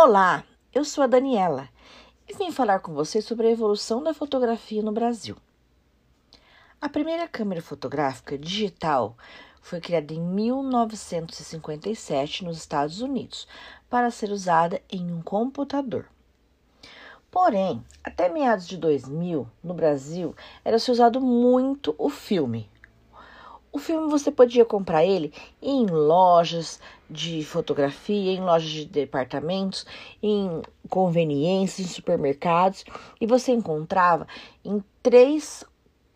Olá, eu sou a Daniela e vim falar com você sobre a evolução da fotografia no Brasil. A primeira câmera fotográfica digital foi criada em 1957 nos Estados Unidos para ser usada em um computador. Porém, até meados de 2000, no Brasil, era se usado muito o filme, o filme você podia comprar ele em lojas de fotografia, em lojas de departamentos, em conveniências, em supermercados, e você encontrava em três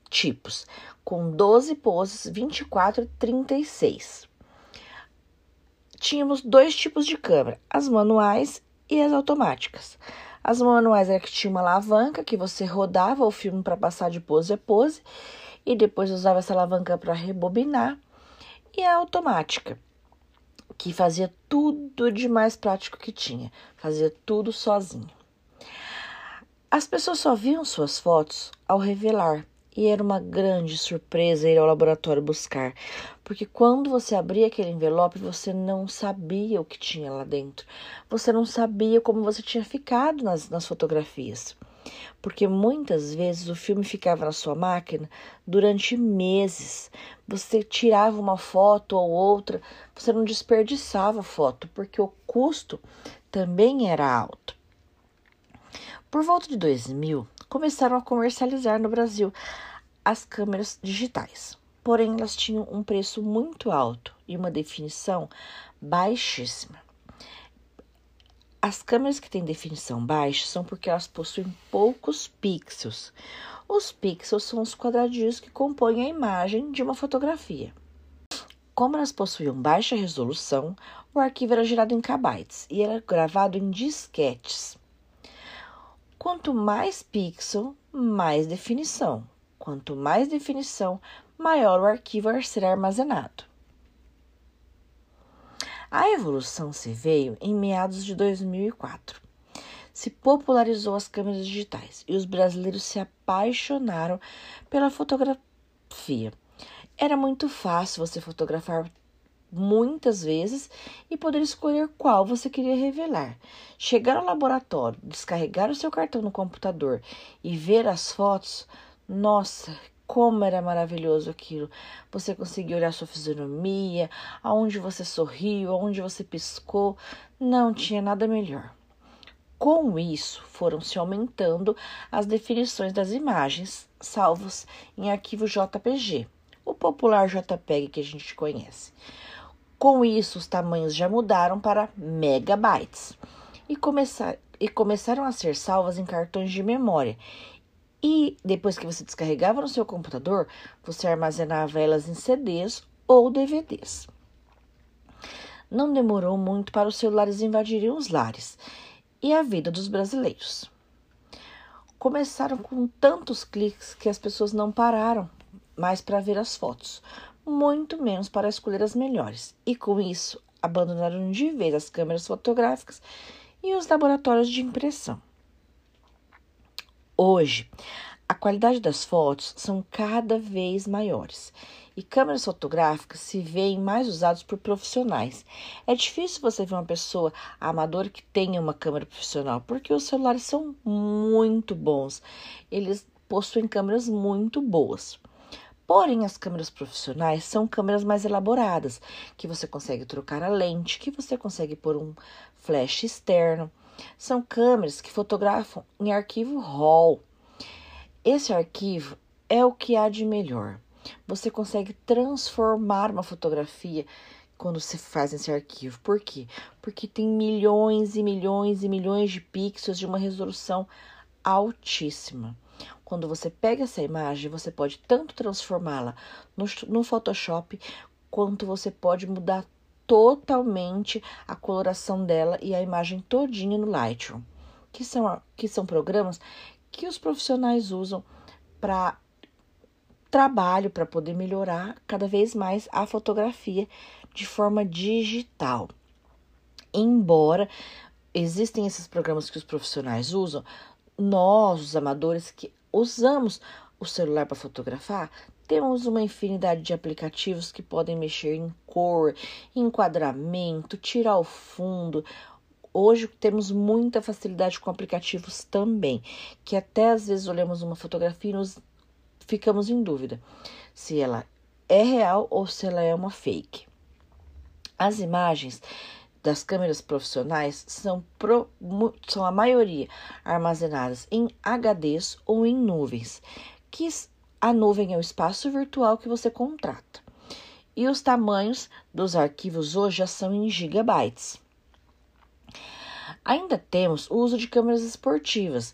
tipos, com 12 poses, 24 e 36. Tínhamos dois tipos de câmera, as manuais e as automáticas. As manuais era que tinha uma alavanca que você rodava o filme para passar de pose a pose e depois usava essa alavanca para rebobinar, e a automática, que fazia tudo de mais prático que tinha, fazia tudo sozinho. As pessoas só viam suas fotos ao revelar, e era uma grande surpresa ir ao laboratório buscar, porque quando você abria aquele envelope, você não sabia o que tinha lá dentro, você não sabia como você tinha ficado nas, nas fotografias porque muitas vezes o filme ficava na sua máquina durante meses. Você tirava uma foto ou outra, você não desperdiçava foto, porque o custo também era alto. Por volta de 2000, começaram a comercializar no Brasil as câmeras digitais. Porém, elas tinham um preço muito alto e uma definição baixíssima. As câmeras que têm definição baixa são porque elas possuem poucos pixels. Os pixels são os quadradinhos que compõem a imagem de uma fotografia. Como elas possuíam baixa resolução, o arquivo era gerado em kbytes e era gravado em disquetes. Quanto mais pixel, mais definição. Quanto mais definição, maior o arquivo a ser armazenado. A evolução se veio em meados de 2004. Se popularizou as câmeras digitais e os brasileiros se apaixonaram pela fotografia. Era muito fácil você fotografar muitas vezes e poder escolher qual você queria revelar. Chegar ao laboratório, descarregar o seu cartão no computador e ver as fotos, nossa, como era maravilhoso aquilo. Você conseguia olhar sua fisionomia, aonde você sorriu, aonde você piscou. Não tinha nada melhor. Com isso, foram se aumentando as definições das imagens salvas em arquivo JPG, o popular JPEG que a gente conhece. Com isso, os tamanhos já mudaram para megabytes e, começar, e começaram a ser salvas em cartões de memória e depois que você descarregava no seu computador, você armazenava elas em CDs ou DVDs. Não demorou muito para os celulares invadirem os lares e a vida dos brasileiros. Começaram com tantos cliques que as pessoas não pararam mais para ver as fotos, muito menos para escolher as melhores, e com isso abandonaram de vez as câmeras fotográficas e os laboratórios de impressão. Hoje, a qualidade das fotos são cada vez maiores e câmeras fotográficas se veem mais usadas por profissionais. É difícil você ver uma pessoa amadora que tenha uma câmera profissional, porque os celulares são muito bons. Eles possuem câmeras muito boas. Porém, as câmeras profissionais são câmeras mais elaboradas, que você consegue trocar a lente, que você consegue pôr um flash externo. São câmeras que fotografam em arquivo RAW. Esse arquivo é o que há de melhor. Você consegue transformar uma fotografia quando se faz esse arquivo. Por quê? Porque tem milhões e milhões e milhões de pixels de uma resolução altíssima. Quando você pega essa imagem, você pode tanto transformá-la no, no Photoshop, quanto você pode mudar totalmente a coloração dela e a imagem todinha no Lightroom, que são, que são programas que os profissionais usam para trabalho, para poder melhorar cada vez mais a fotografia de forma digital. Embora existem esses programas que os profissionais usam, nós, os amadores que usamos o celular para fotografar, temos uma infinidade de aplicativos que podem mexer em cor, enquadramento, tirar o fundo, hoje temos muita facilidade com aplicativos também, que até às vezes olhamos uma fotografia e nos ficamos em dúvida se ela é real ou se ela é uma fake. As imagens das câmeras profissionais são, pro, são a maioria armazenadas em HDs ou em nuvens, que a nuvem é o espaço virtual que você contrata. E os tamanhos dos arquivos hoje já são em gigabytes. Ainda temos o uso de câmeras esportivas,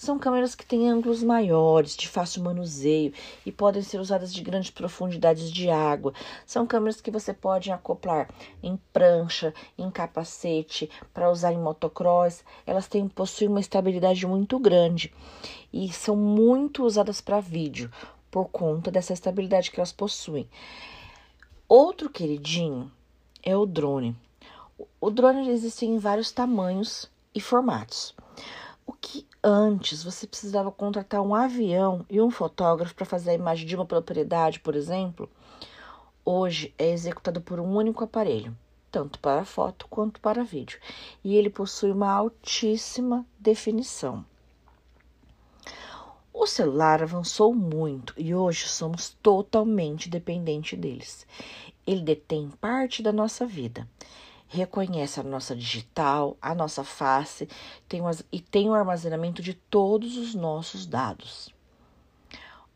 são câmeras que têm ângulos maiores, de fácil manuseio e podem ser usadas de grandes profundidades de água. São câmeras que você pode acoplar em prancha, em capacete, para usar em motocross. Elas têm, possuem uma estabilidade muito grande e são muito usadas para vídeo por conta dessa estabilidade que elas possuem. Outro queridinho é o drone. O drone existe em vários tamanhos e formatos. O que antes você precisava contratar um avião e um fotógrafo para fazer a imagem de uma propriedade, por exemplo, hoje é executado por um único aparelho, tanto para foto quanto para vídeo, e ele possui uma altíssima definição. O celular avançou muito e hoje somos totalmente dependentes deles. Ele detém parte da nossa vida reconhece a nossa digital, a nossa face tem e tem o armazenamento de todos os nossos dados.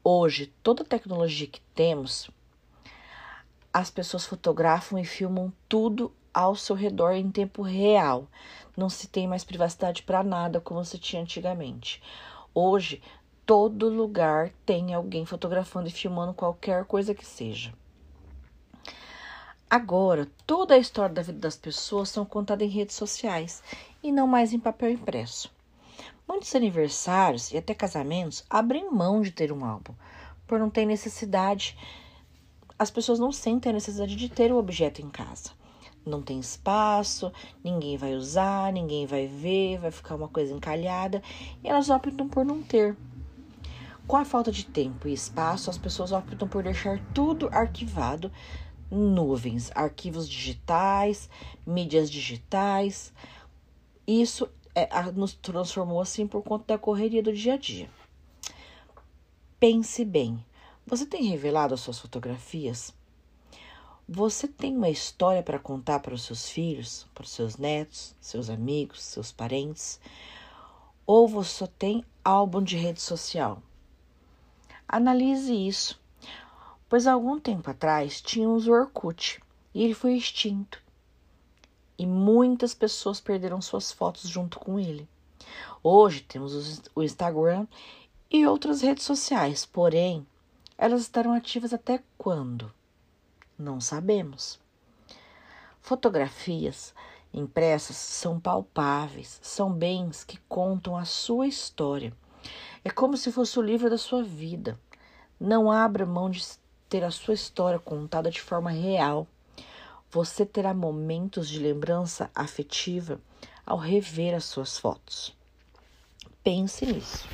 Hoje, toda a tecnologia que temos, as pessoas fotografam e filmam tudo ao seu redor em tempo real. Não se tem mais privacidade para nada como se tinha antigamente. Hoje, todo lugar tem alguém fotografando e filmando qualquer coisa que seja. Agora, toda a história da vida das pessoas são contada em redes sociais e não mais em papel impresso. Muitos aniversários e até casamentos abrem mão de ter um álbum, por não ter necessidade. As pessoas não sentem a necessidade de ter o objeto em casa. Não tem espaço, ninguém vai usar, ninguém vai ver, vai ficar uma coisa encalhada e elas optam por não ter. Com a falta de tempo e espaço, as pessoas optam por deixar tudo arquivado nuvens, arquivos digitais, mídias digitais. Isso é, nos transformou assim por conta da correria do dia a dia. Pense bem: você tem revelado as suas fotografias? Você tem uma história para contar para os seus filhos, para os seus netos, seus amigos, seus parentes? Ou você só tem álbum de rede social? Analise isso pois algum tempo atrás tínhamos o Orkut e ele foi extinto. E muitas pessoas perderam suas fotos junto com ele. Hoje temos o Instagram e outras redes sociais, porém, elas estarão ativas até quando? Não sabemos. Fotografias impressas são palpáveis, são bens que contam a sua história. É como se fosse o livro da sua vida. Não abra mão de ter a sua história contada de forma real. Você terá momentos de lembrança afetiva ao rever as suas fotos. Pense nisso.